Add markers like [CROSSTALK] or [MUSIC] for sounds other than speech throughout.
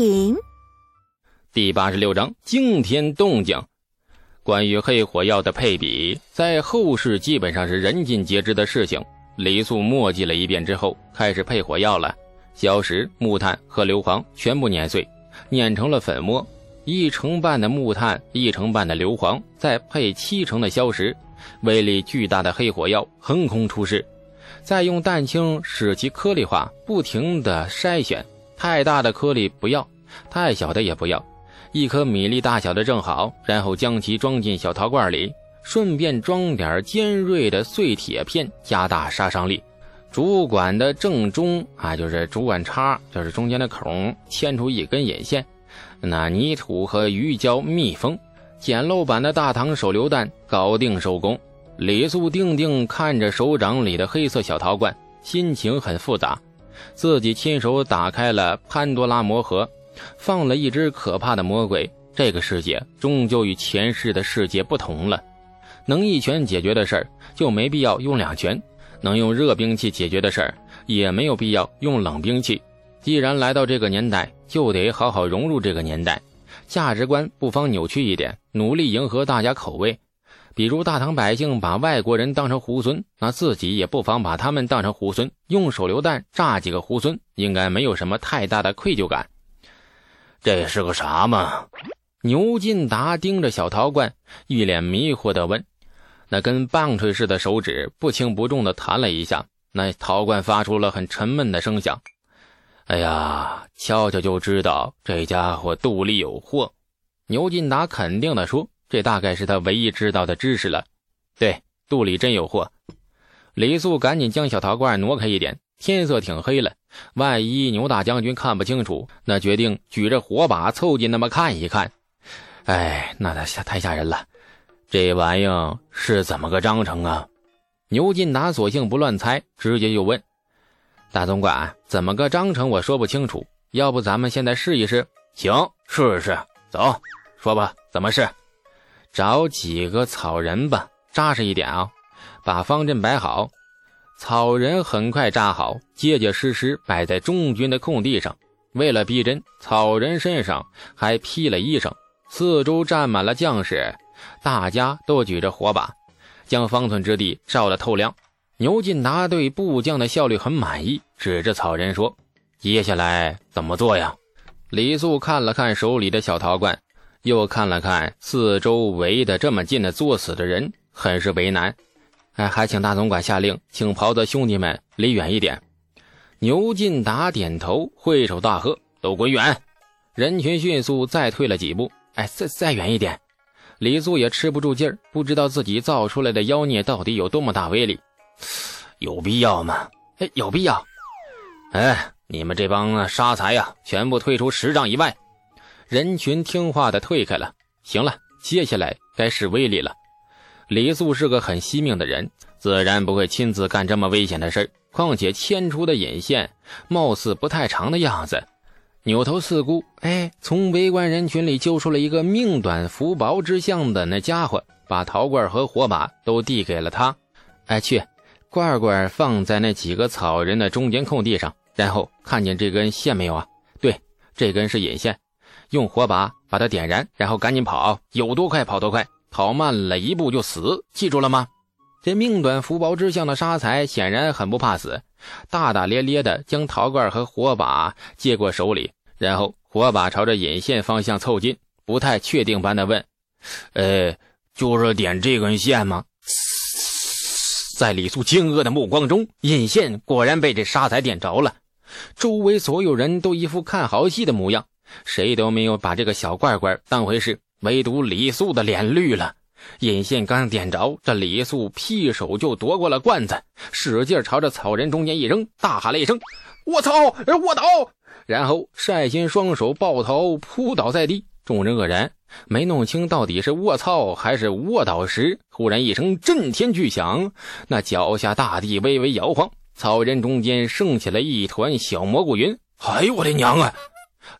品。第八十六章惊天动静。关于黑火药的配比，在后世基本上是人尽皆知的事情。李素墨迹了一遍之后，开始配火药了。硝石、木炭和硫磺全部碾碎，碾成了粉末。一成半的木炭，一成半的硫磺，再配七成的硝石，威力巨大的黑火药横空出世。再用蛋清使其颗粒化，不停的筛选，太大的颗粒不要，太小的也不要，一颗米粒大小的正好，然后将其装进小陶罐里，顺便装点尖锐的碎铁片，加大杀伤力。主管的正中啊，就是主管插，就是中间的孔，牵出一根引线，那泥土和鱼胶密封，简陋版的大唐手榴弹搞定收工。李素定定看着手掌里的黑色小陶罐，心情很复杂。自己亲手打开了潘多拉魔盒，放了一只可怕的魔鬼。这个世界终究与前世的世界不同了。能一拳解决的事儿，就没必要用两拳；能用热兵器解决的事儿，也没有必要用冷兵器。既然来到这个年代，就得好好融入这个年代，价值观不妨扭曲一点，努力迎合大家口味。比如大唐百姓把外国人当成猢狲，那自己也不妨把他们当成猢狲，用手榴弹炸几个猢狲，应该没有什么太大的愧疚感。这是个啥嘛？牛进达盯着小陶罐，一脸迷惑地问。那根棒槌似的手指不轻不重地弹了一下，那陶罐发出了很沉闷的声响。哎呀，瞧瞧就知道这家伙肚里有货。牛进达肯定地说。这大概是他唯一知道的知识了。对，肚里真有货。李素赶紧将小陶罐挪开一点，天色挺黑了，万一牛大将军看不清楚，那决定举着火把凑近那么看一看。哎，那他吓太吓人了。这玩意是怎么个章程啊？牛进达索性不乱猜，直接就问：“大总管，怎么个章程？我说不清楚，要不咱们现在试一试？行，试试。走，说吧，怎么试？”找几个草人吧，扎实一点啊！把方阵摆好，草人很快扎好，结结实实摆在中军的空地上。为了逼真，草人身上还披了衣裳，四周站满了将士，大家都举着火把，将方寸之地照得透亮。牛进达对部将的效率很满意，指着草人说：“接下来怎么做呀？”李素看了看手里的小陶罐。又看了看四周围的这么近的作死的人，很是为难。哎，还请大总管下令，请袍泽兄弟们离远一点。牛进达点头，挥手大喝：“都滚远！”人群迅速再退了几步。哎，再再远一点。李素也吃不住劲儿，不知道自己造出来的妖孽到底有多么大威力。有必要吗？哎，有必要。哎，你们这帮杀财呀，全部退出十丈以外。人群听话的退开了。行了，接下来该试威力了。李素是个很惜命的人，自然不会亲自干这么危险的事况且牵出的引线貌似不太长的样子。扭头四顾，哎，从围观人群里揪出了一个命短福薄之相的那家伙，把陶罐和火把都递给了他。哎，去，罐罐放在那几个草人的中间空地上，然后看见这根线没有啊？对，这根是引线。用火把把它点燃，然后赶紧跑，有多快跑多快，跑慢了一步就死，记住了吗？这命短福薄之相的沙财显然很不怕死，大大咧咧的将陶罐和火把接过手里，然后火把朝着引线方向凑近，不太确定般的问：“呃，就是点这根线吗？”在李素惊愕的目光中，引线果然被这沙财点着了，周围所有人都一副看好戏的模样。谁都没有把这个小罐罐当回事，唯独李素的脸绿了。引线刚点着，这李素劈手就夺过了罐子，使劲朝着草人中间一扔，大喊了一声：“卧槽！卧倒！”然后率先双手抱头扑倒在地。众人愕然，没弄清到底是卧槽还是卧倒时，忽然一声震天巨响，那脚下大地微微摇晃，草人中间升起了一团小蘑菇云。哎呦我的娘啊！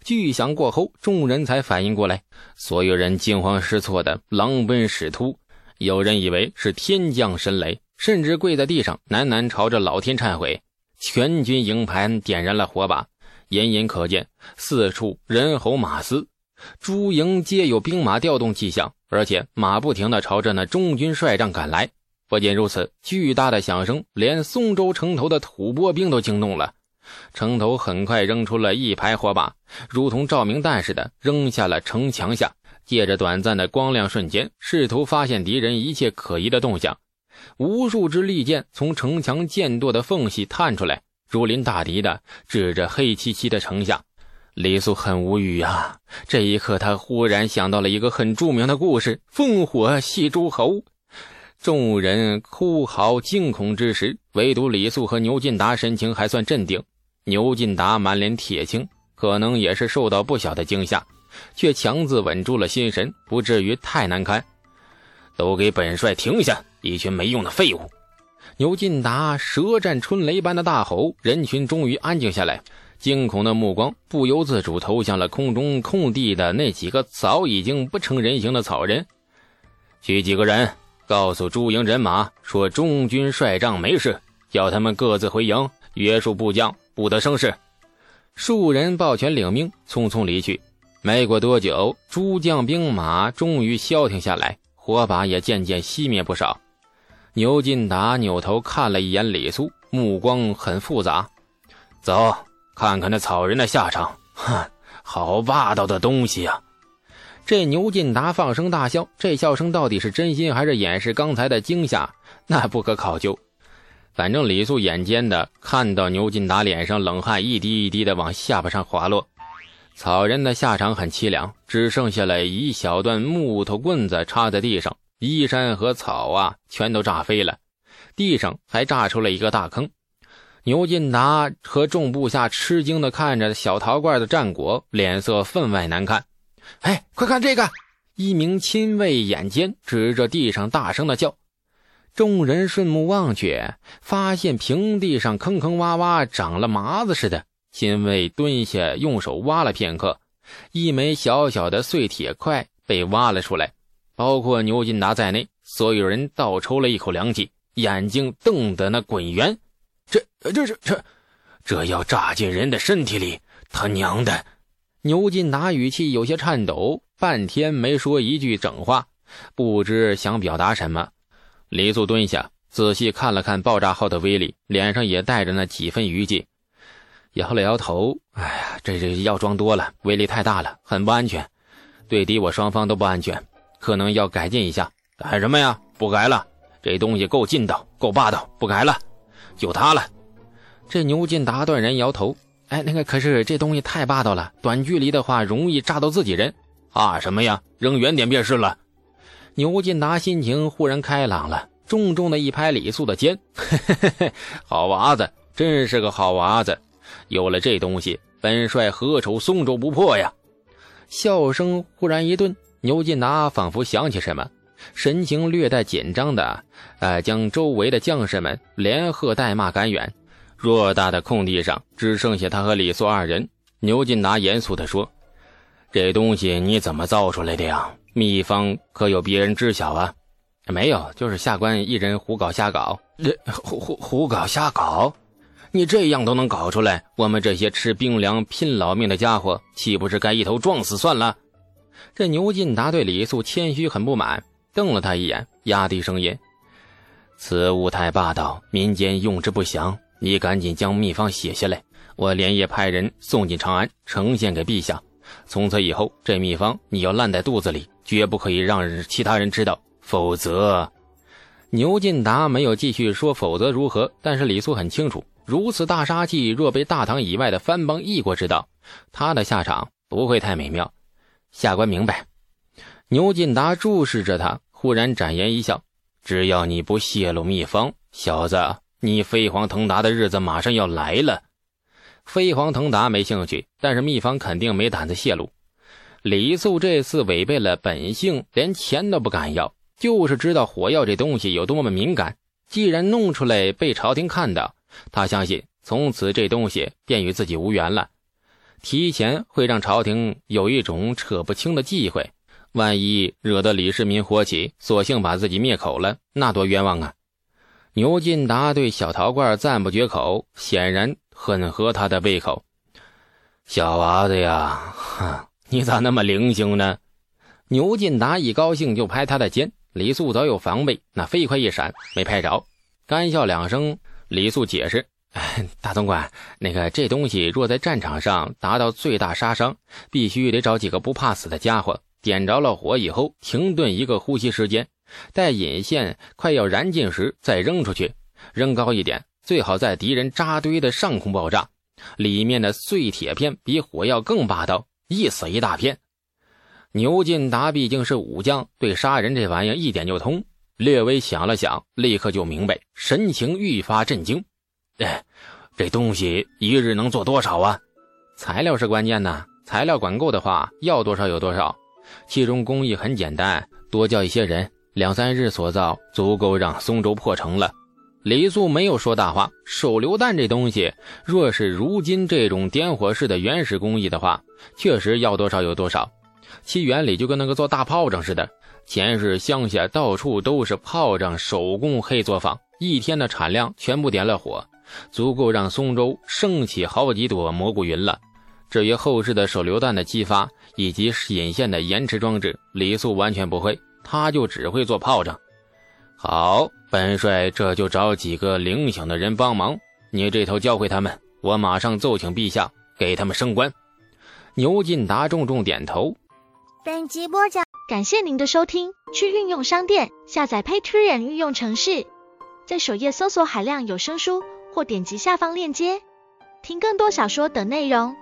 巨响过后，众人才反应过来，所有人惊慌失措的狼奔使突。有人以为是天降神雷，甚至跪在地上喃喃朝着老天忏悔。全军营盘点燃了火把，隐隐可见四处人吼马嘶，诸营皆有兵马调动迹象，而且马不停地朝着那中军帅帐赶来。不仅如此，巨大的响声连松州城头的吐蕃兵都惊动了。城头很快扔出了一排火把，如同照明弹似的扔下了城墙下。借着短暂的光亮瞬间，试图发现敌人一切可疑的动向。无数支利箭从城墙箭垛的缝隙探出来，如临大敌的指着黑漆漆的城下。李素很无语啊！这一刻，他忽然想到了一个很著名的故事——烽火戏诸侯。众人哭嚎惊恐之时，唯独李素和牛进达神情还算镇定。牛进达满脸铁青，可能也是受到不小的惊吓，却强自稳住了心神，不至于太难堪。都给本帅停下！一群没用的废物！牛进达舌战春雷般的大吼，人群终于安静下来，惊恐的目光不由自主投向了空中空地的那几个早已经不成人形的草人。去几个人，告诉朱营人马说中军帅帐没事，叫他们各自回营，约束部将。不得生事！数人抱拳领命，匆匆离去。没过多久，诸将兵马终于消停下来，火把也渐渐熄灭不少。牛进达扭头看了一眼李苏，目光很复杂。走，看看那草人的下场。哼，好霸道的东西呀！这牛进达放声大笑，这笑声到底是真心还是掩饰刚才的惊吓？那不可考究。反正李素眼尖的看到牛进达脸上冷汗一滴一滴的往下巴上滑落，草人的下场很凄凉，只剩下了一小段木头棍子插在地上，衣衫和草啊全都炸飞了，地上还炸出了一个大坑。牛进达和众部下吃惊的看着小陶罐的战果，脸色分外难看。哎，快看这个！一名亲卫眼尖，指着地上大声的叫。众人顺目望去，发现平地上坑坑洼洼，长了麻子似的。亲卫蹲下，用手挖了片刻，一枚小小的碎铁块被挖了出来。包括牛金达在内，所有人倒抽了一口凉气，眼睛瞪得那滚圆。这、这是、这、这要炸进人的身体里！他娘的！牛金达语气有些颤抖，半天没说一句整话，不知想表达什么。李素蹲下，仔细看了看爆炸后的威力，脸上也带着那几分余悸，摇了摇头：“哎呀，这这药装多了，威力太大了，很不安全，对敌我双方都不安全，可能要改进一下。改什么呀？不改了，这东西够劲道，够霸道，不改了，就它了。”这牛进达断人摇头：“哎，那个可是这东西太霸道了，短距离的话容易炸到自己人。怕什么呀？扔远点便是了。”牛进达心情忽然开朗了，重重的一拍李素的肩：“嘿嘿嘿嘿，好娃子，真是个好娃子！有了这东西，本帅何愁松州不破呀？”笑声忽然一顿，牛进达仿佛想起什么，神情略带紧张的，呃，将周围的将士们连喝带骂赶远。偌大的空地上，只剩下他和李素二人。牛进达严肃地说：“这东西你怎么造出来的呀？”秘方可有别人知晓啊？没有，就是下官一人胡搞瞎搞。这胡胡胡搞瞎搞，你这样都能搞出来，我们这些吃冰凉拼老命的家伙，岂不是该一头撞死算了？这牛进达对李素谦虚很不满，瞪了他一眼，压低声音：“此物太霸道，民间用之不详。你赶紧将秘方写下来，我连夜派人送进长安，呈现给陛下。从此以后，这秘方你要烂在肚子里。”绝不可以让其他人知道，否则，牛进达没有继续说否则如何。但是李素很清楚，如此大杀器若被大唐以外的藩邦异国知道，他的下场不会太美妙。下官明白。牛进达注视着他，忽然展颜一笑：“只要你不泄露秘方，小子，你飞黄腾达的日子马上要来了。”飞黄腾达没兴趣，但是秘方肯定没胆子泄露。李素这次违背了本性，连钱都不敢要，就是知道火药这东西有多么敏感。既然弄出来被朝廷看到，他相信从此这东西便与自己无缘了。提前会让朝廷有一种扯不清的忌讳，万一惹得李世民火起，索性把自己灭口了，那多冤枉啊！牛进达对小陶罐赞不绝口，显然很合他的胃口。小娃子呀，哼，[LAUGHS] 你咋那么灵性呢？牛进达一高兴就拍他的肩，李素早有防备，那飞快一闪没拍着，干笑两声。李素解释：“ [LAUGHS] 大总管，那个这东西若在战场上达到最大杀伤，必须得找几个不怕死的家伙，点着了火以后停顿一个呼吸时间，待引线快要燃尽时再扔出去，扔高一点，最好在敌人扎堆的上空爆炸，里面的碎铁片比火药更霸道，一死一大片。”牛进达毕竟是武将，对杀人这玩意一点就通。略微想了想，立刻就明白，神情愈发震惊。哎，这东西一日能做多少啊？材料是关键呐，材料管够的话，要多少有多少。其中工艺很简单，多叫一些人，两三日所造，足够让松州破城了。李素没有说大话，手榴弹这东西，若是如今这种点火式的原始工艺的话，确实要多少有多少。其原理就跟那个做大炮仗似的。前世乡下到处都是炮仗手工黑作坊，一天的产量全部点了火，足够让松州升起好几朵蘑菇云了。至于后世的手榴弹的激发以及引线的延迟装置，李素完全不会，他就只会做炮仗。好，本帅这就找几个灵醒的人帮忙，你这头教会他们，我马上奏请陛下给他们升官。牛进达重重点头。本集播讲，感谢您的收听。去运用商店下载 Patreon 运用城市，在首页搜索海量有声书，或点击下方链接听更多小说等内容。